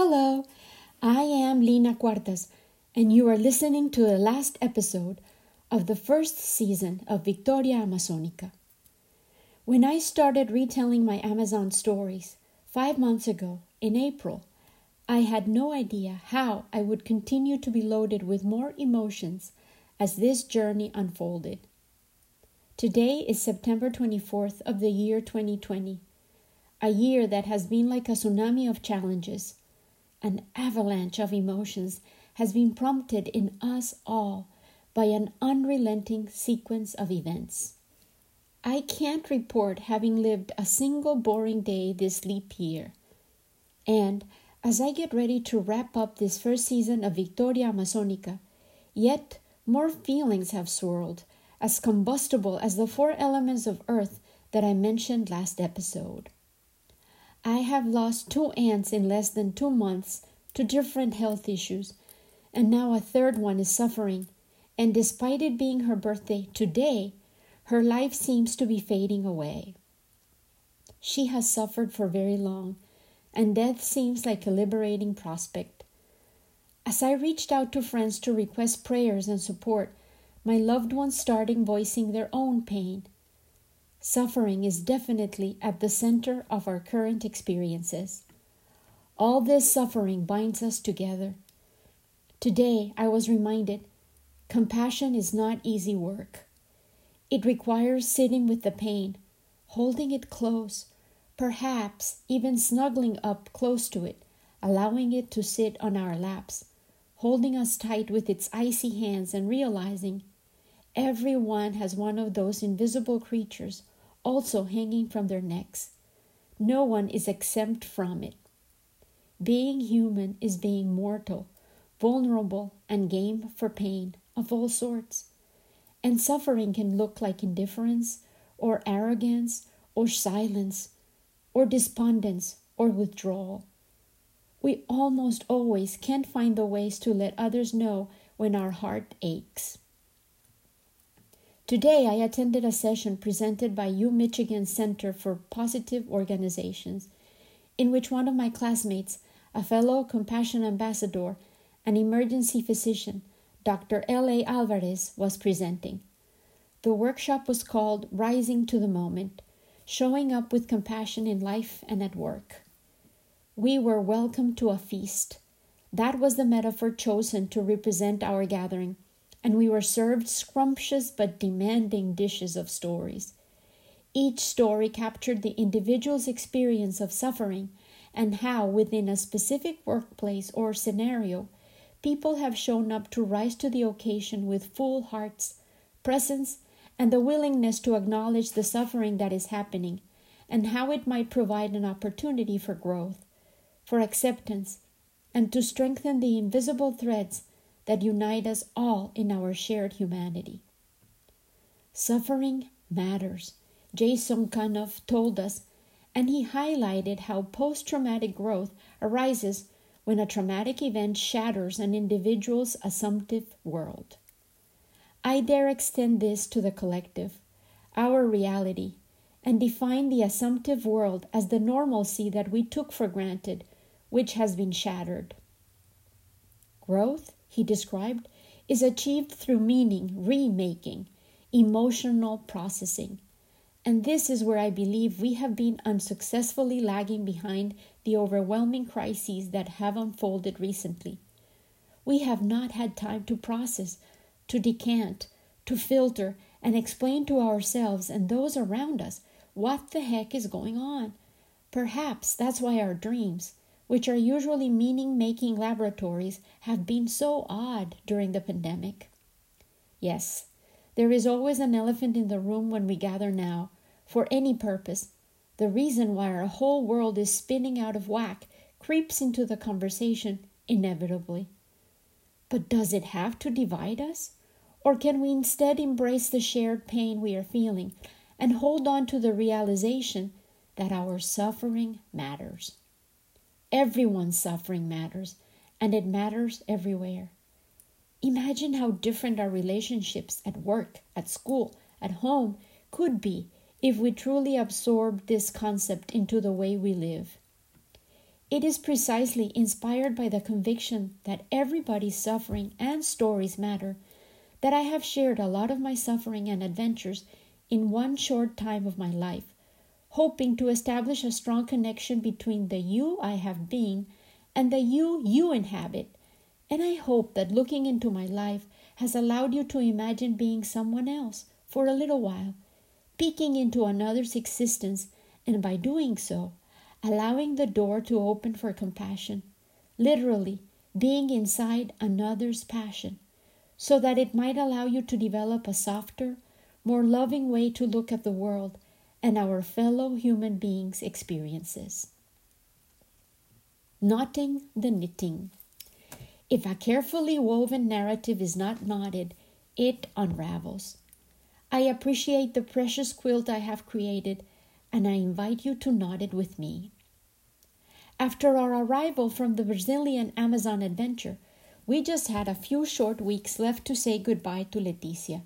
Hello, I am Lina Cuartas, and you are listening to the last episode of the first season of Victoria Amazonica. When I started retelling my Amazon stories five months ago in April, I had no idea how I would continue to be loaded with more emotions as this journey unfolded. Today is September 24th of the year 2020, a year that has been like a tsunami of challenges an avalanche of emotions has been prompted in us all by an unrelenting sequence of events. I can't report having lived a single boring day this leap year. And as I get ready to wrap up this first season of Victoria Amazonica, yet more feelings have swirled, as combustible as the four elements of earth that I mentioned last episode. I have lost two aunts in less than two months to different health issues, and now a third one is suffering. And despite it being her birthday today, her life seems to be fading away. She has suffered for very long, and death seems like a liberating prospect. As I reached out to friends to request prayers and support, my loved ones started voicing their own pain. Suffering is definitely at the center of our current experiences. All this suffering binds us together. Today, I was reminded compassion is not easy work. It requires sitting with the pain, holding it close, perhaps even snuggling up close to it, allowing it to sit on our laps, holding us tight with its icy hands, and realizing everyone has one of those invisible creatures also hanging from their necks. No one is exempt from it. Being human is being mortal, vulnerable, and game for pain of all sorts. And suffering can look like indifference, or arrogance, or silence, or despondence, or withdrawal. We almost always can't find the ways to let others know when our heart aches. Today, I attended a session presented by U Center for Positive Organizations, in which one of my classmates, a fellow compassion ambassador, an emergency physician, Dr. L. A. Alvarez, was presenting. The workshop was called Rising to the Moment Showing Up with Compassion in Life and at Work. We were welcomed to a feast. That was the metaphor chosen to represent our gathering and we were served scrumptious but demanding dishes of stories. Each story captured the individual's experience of suffering and how, within a specific workplace or scenario, people have shown up to rise to the occasion with full hearts, presence, and the willingness to acknowledge the suffering that is happening and how it might provide an opportunity for growth, for acceptance, and to strengthen the invisible threads that unite us all in our shared humanity. Suffering matters, Jason Kanov told us, and he highlighted how post traumatic growth arises when a traumatic event shatters an individual's assumptive world. I dare extend this to the collective, our reality, and define the assumptive world as the normalcy that we took for granted, which has been shattered. Growth he described is achieved through meaning remaking, emotional processing. And this is where I believe we have been unsuccessfully lagging behind the overwhelming crises that have unfolded recently. We have not had time to process, to decant, to filter, and explain to ourselves and those around us what the heck is going on. Perhaps that's why our dreams, which are usually meaning making laboratories, have been so odd during the pandemic. Yes, there is always an elephant in the room when we gather now, for any purpose. The reason why our whole world is spinning out of whack creeps into the conversation inevitably. But does it have to divide us? Or can we instead embrace the shared pain we are feeling and hold on to the realization that our suffering matters? Everyone's suffering matters, and it matters everywhere. Imagine how different our relationships at work, at school, at home could be if we truly absorbed this concept into the way we live. It is precisely inspired by the conviction that everybody's suffering and stories matter that I have shared a lot of my suffering and adventures in one short time of my life, hoping to establish a strong connection between the you I have been and the you you inhabit. And I hope that looking into my life has allowed you to imagine being someone else for a little while, peeking into another's existence, and by doing so, allowing the door to open for compassion, literally being inside another's passion, so that it might allow you to develop a softer, more loving way to look at the world and our fellow human beings' experiences. Knotting the knitting. If a carefully woven narrative is not knotted, it unravels. I appreciate the precious quilt I have created and I invite you to knot it with me. After our arrival from the Brazilian Amazon adventure, we just had a few short weeks left to say goodbye to Leticia.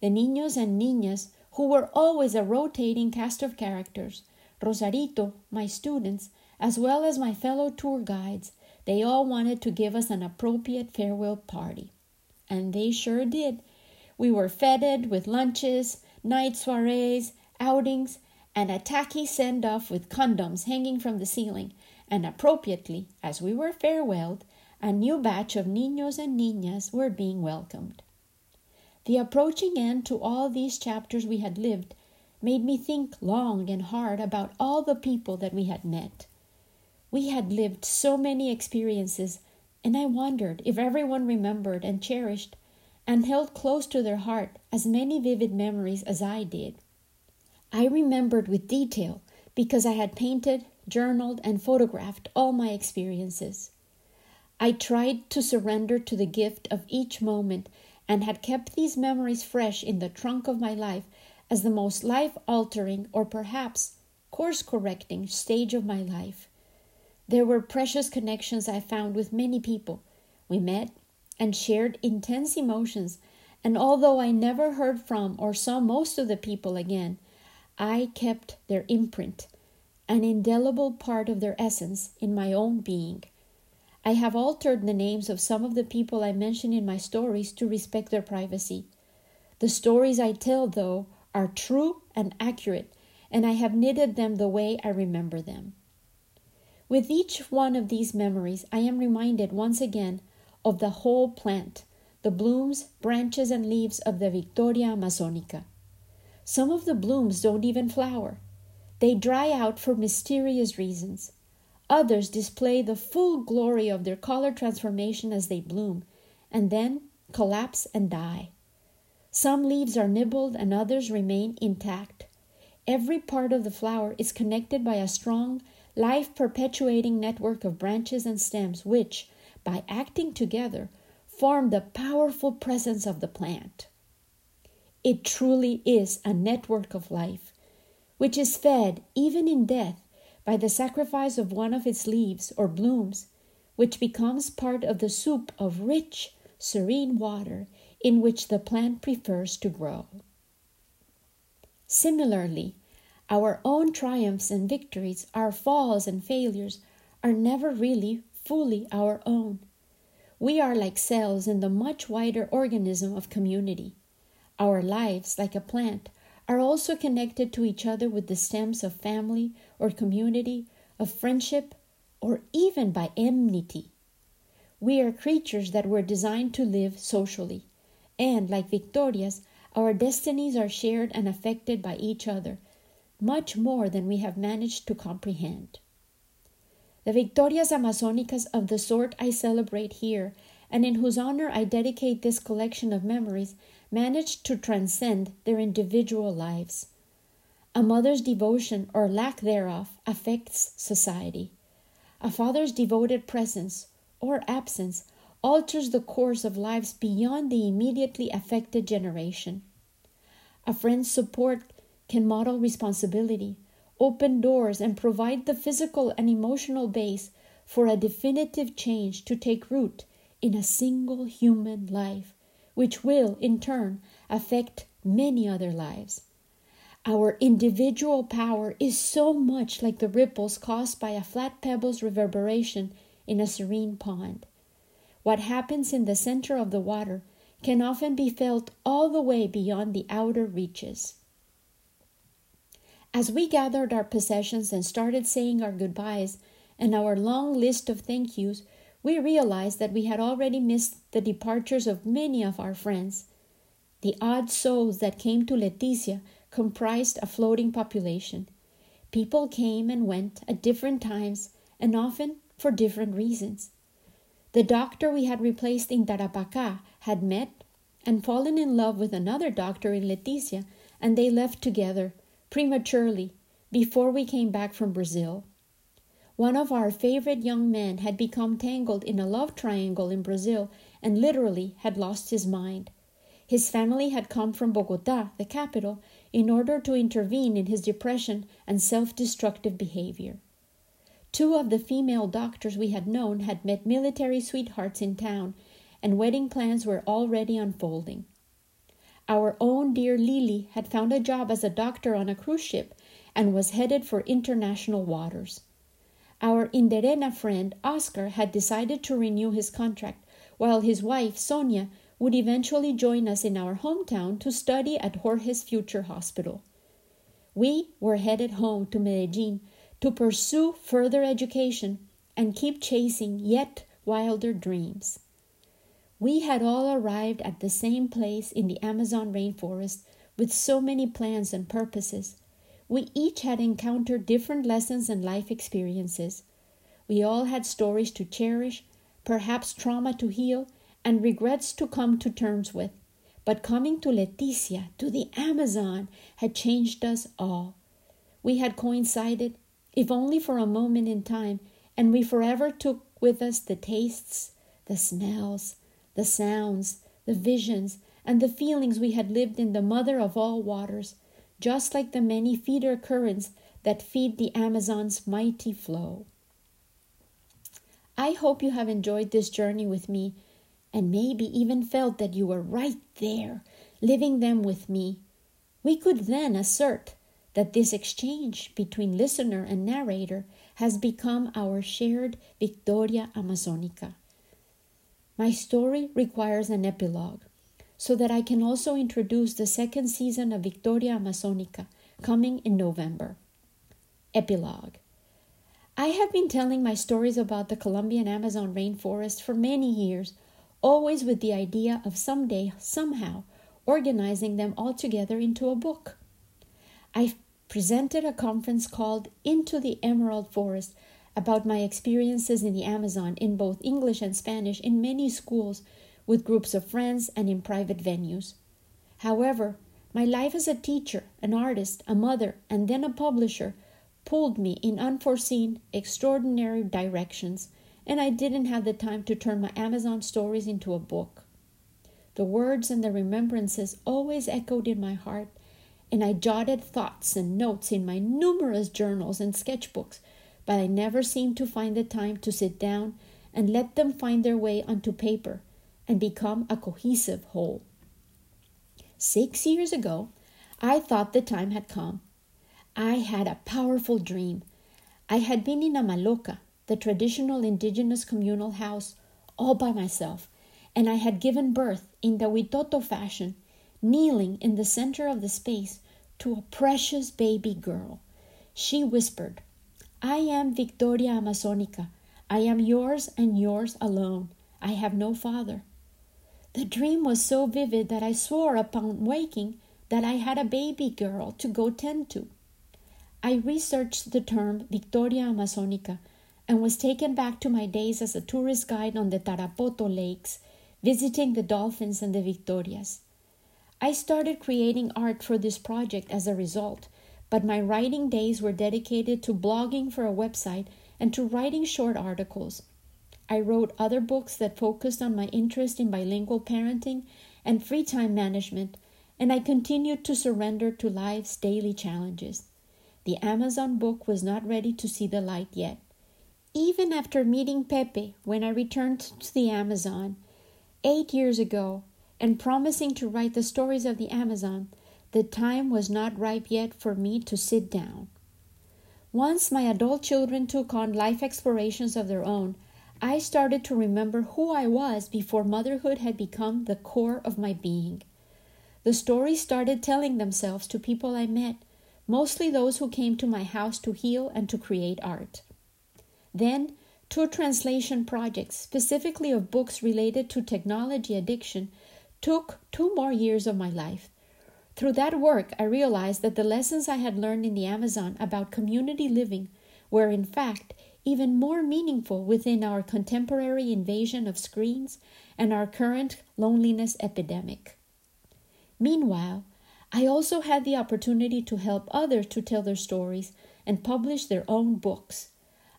The niños and niñas, who were always a rotating cast of characters, Rosarito, my students, as well as my fellow tour guides, they all wanted to give us an appropriate farewell party. And they sure did. We were feted with lunches, night soirees, outings, and a tacky send off with condoms hanging from the ceiling, and appropriately, as we were farewelled, a new batch of niños and niñas were being welcomed. The approaching end to all these chapters we had lived made me think long and hard about all the people that we had met. We had lived so many experiences, and I wondered if everyone remembered and cherished and held close to their heart as many vivid memories as I did. I remembered with detail because I had painted, journaled, and photographed all my experiences. I tried to surrender to the gift of each moment and had kept these memories fresh in the trunk of my life as the most life altering or perhaps course correcting stage of my life. There were precious connections I found with many people. We met and shared intense emotions, and although I never heard from or saw most of the people again, I kept their imprint, an indelible part of their essence, in my own being. I have altered the names of some of the people I mention in my stories to respect their privacy. The stories I tell, though, are true and accurate, and I have knitted them the way I remember them. With each one of these memories, I am reminded once again of the whole plant, the blooms, branches, and leaves of the Victoria Amazonica. Some of the blooms don't even flower. They dry out for mysterious reasons. Others display the full glory of their color transformation as they bloom, and then collapse and die. Some leaves are nibbled and others remain intact. Every part of the flower is connected by a strong, life perpetuating network of branches and stems, which, by acting together, form the powerful presence of the plant. It truly is a network of life, which is fed, even in death, by the sacrifice of one of its leaves or blooms, which becomes part of the soup of rich, serene water in which the plant prefers to grow. Similarly, our own triumphs and victories, our falls and failures, are never really fully our own. We are like cells in the much wider organism of community. Our lives, like a plant, are also connected to each other with the stems of family or community, of friendship, or even by enmity. We are creatures that were designed to live socially, and, like Victoria's, our destinies are shared and affected by each other, much more than we have managed to comprehend. The Victorias Amazonicas of the sort I celebrate here, and in whose honor I dedicate this collection of memories, managed to transcend their individual lives. A mother's devotion or lack thereof affects society. A father's devoted presence or absence alters the course of lives beyond the immediately affected generation. A friend's support can model responsibility, open doors, and provide the physical and emotional base for a definitive change to take root in a single human life which will, in turn, affect many other lives. Our individual power is so much like the ripples caused by a flat pebble's reverberation in a serene pond. What happens in the center of the water can often be felt all the way beyond the outer reaches. As we gathered our possessions and started saying our goodbyes and our long list of thank yous, we realized that we had already missed the departures of many of our friends. The odd souls that came to Leticia comprised a floating population. People came and went at different times and often for different reasons. The doctor we had replaced in Tarapacá had met and fallen in love with another doctor in Leticia, and they left together prematurely before we came back from Brazil. One of our favorite young men had become tangled in a love triangle in Brazil and literally had lost his mind. His family had come from Bogota, the capital, in order to intervene in his depression and self destructive behavior. Two of the female doctors we had known had met military sweethearts in town, and wedding plans were already unfolding. Our own dear Lily had found a job as a doctor on a cruise ship and was headed for international waters. Our Inderena friend Oscar had decided to renew his contract, while his wife Sonia would eventually join us in our hometown to study at Jorge's Future Hospital. We were headed home to Medellin to pursue further education and keep chasing yet wilder dreams. We had all arrived at the same place in the Amazon rainforest with so many plans and purposes. We each had encountered different lessons and life experiences. We all had stories to cherish, perhaps trauma to heal, and regrets to come to terms with. But coming to Leticia, to the Amazon, had changed us all. We had coincided, if only for a moment in time, and we forever took with us the tastes, the smells, the sounds, the visions, and the feelings we had lived in the mother of all waters, just like the many feeder currents that feed the Amazon's mighty flow. I hope you have enjoyed this journey with me and maybe even felt that you were right there, living them with me, we could then assert that this exchange between listener and narrator has become our shared Victoria Amazonica. My story requires an epilogue, so that I can also introduce the second season of Victoria Amazonica coming in November. Epilogue I have been telling my stories about the Colombian Amazon rainforest for many years always with the idea of someday, somehow, organizing them all together into a book. I presented a conference called Into the Emerald Forest about my experiences in the Amazon in both English and Spanish in many schools with groups of friends and in private venues. However, my life as a teacher, an artist, a mother, and then a publisher pulled me in unforeseen, extraordinary directions and I didn't have the time to turn my Amazon stories into a book. The words and the remembrances always echoed in my heart, and I jotted thoughts and notes in my numerous journals and sketchbooks, but I never seemed to find the time to sit down and let them find their way onto paper and become a cohesive whole. Six years ago, I thought the time had come. I had a powerful dream. I had been in a maloca, the traditional indigenous communal house all by myself, and I had given birth in the Witoto fashion, kneeling in the center of the space to a precious baby girl. She whispered, I am Victoria Amazonica. I am yours and yours alone. I have no father. The dream was so vivid that I swore upon waking that I had a baby girl to go tend to. I researched the term Victoria Amazonica and was taken back to my days as a tourist guide on the Tarapoto lakes, visiting the dolphins and the Victorias. I started creating art for this project as a result, but my writing days were dedicated to blogging for a website and to writing short articles. I wrote other books that focused on my interest in bilingual parenting and free time management, and I continued to surrender to life's daily challenges. The Amazon book was not ready to see the light yet. Even after meeting Pepe when I returned to the Amazon eight years ago and promising to write the stories of the Amazon, the time was not ripe yet for me to sit down. Once my adult children took on life explorations of their own, I started to remember who I was before motherhood had become the core of my being. The stories started telling themselves to people I met, mostly those who came to my house to heal and to create art. Then, two translation projects, specifically of books related to technology addiction, took two more years of my life. Through that work, I realized that the lessons I had learned in the Amazon about community living were, in fact, even more meaningful within our contemporary invasion of screens and our current loneliness epidemic. Meanwhile, I also had the opportunity to help others to tell their stories and publish their own books.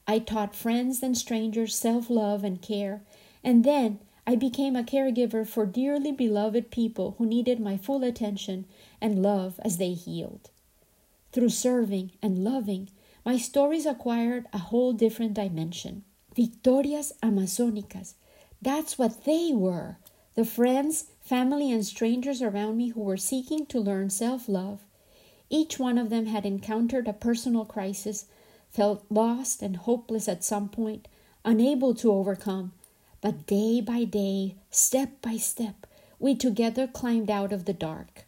I taught friends and strangers self love and care, and then I became a caregiver for dearly beloved people who needed my full attention and love as they healed. Through serving and loving, my stories acquired a whole different dimension. Victorias Amazonicas. That's what they were. The friends, family, and strangers around me who were seeking to learn self love. Each one of them had encountered a personal crisis, felt lost and hopeless at some point, unable to overcome. But day by day, step by step, we together climbed out of the dark.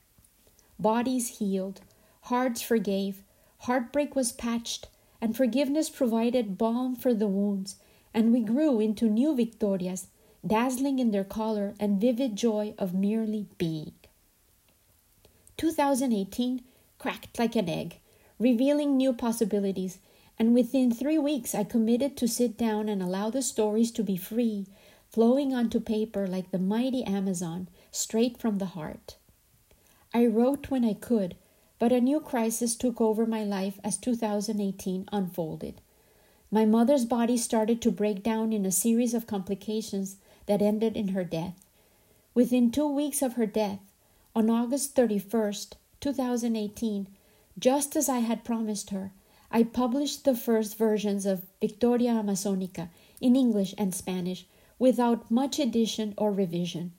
Bodies healed, hearts forgave, Heartbreak was patched, and forgiveness provided balm for the wounds, and we grew into new Victorias, dazzling in their color and vivid joy of merely being. 2018 cracked like an egg, revealing new possibilities, and within three weeks I committed to sit down and allow the stories to be free, flowing onto paper like the mighty Amazon, straight from the heart. I wrote when I could but a new crisis took over my life as 2018 unfolded. My mother's body started to break down in a series of complications that ended in her death. Within two weeks of her death, on August 31st, 2018, just as I had promised her, I published the first versions of Victoria Amazonica in English and Spanish without much addition or revision.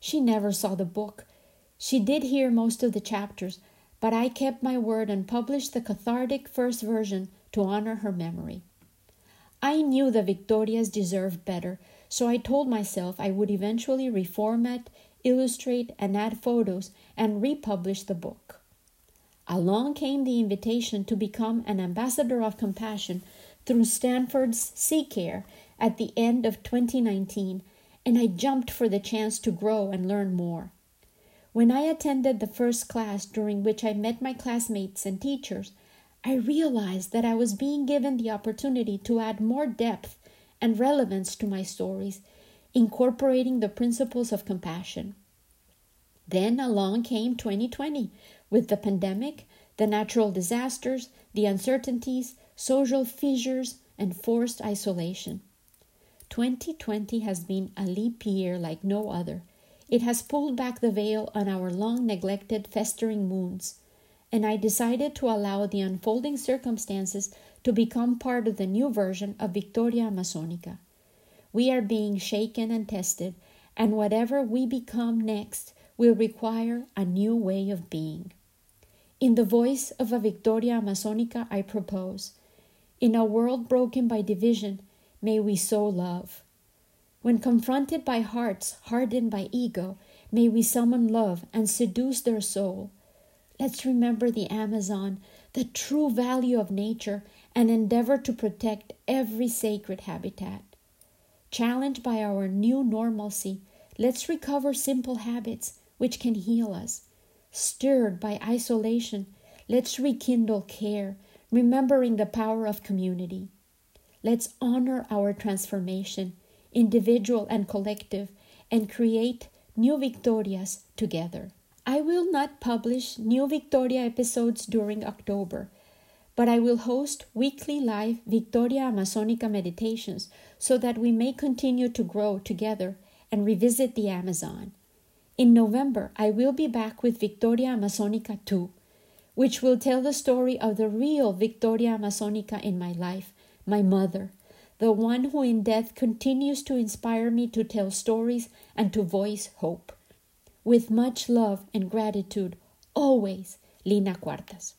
She never saw the book. She did hear most of the chapters, but I kept my word and published the cathartic first version to honor her memory. I knew the Victorias deserved better, so I told myself I would eventually reformat, illustrate, and add photos and republish the book. Along came the invitation to become an ambassador of compassion through Stanford's CCARE at the end of 2019, and I jumped for the chance to grow and learn more. When I attended the first class during which I met my classmates and teachers, I realized that I was being given the opportunity to add more depth and relevance to my stories, incorporating the principles of compassion. Then along came 2020 with the pandemic, the natural disasters, the uncertainties, social fissures, and forced isolation. 2020 has been a leap year like no other. It has pulled back the veil on our long neglected, festering wounds, and I decided to allow the unfolding circumstances to become part of the new version of Victoria Amazonica. We are being shaken and tested, and whatever we become next will require a new way of being. In the voice of a Victoria Amazonica, I propose In a world broken by division, may we sow love. When confronted by hearts hardened by ego, may we summon love and seduce their soul. Let's remember the Amazon, the true value of nature, and endeavor to protect every sacred habitat. Challenged by our new normalcy, let's recover simple habits which can heal us. Stirred by isolation, let's rekindle care, remembering the power of community. Let's honor our transformation individual and collective, and create new Victorias together. I will not publish new Victoria episodes during October, but I will host weekly live Victoria Amazonica meditations so that we may continue to grow together and revisit the Amazon. In November, I will be back with Victoria Amazonica 2, which will tell the story of the real Victoria Amazonica in my life, my mother, the one who in death continues to inspire me to tell stories and to voice hope. With much love and gratitude, always, Lina Cuartas.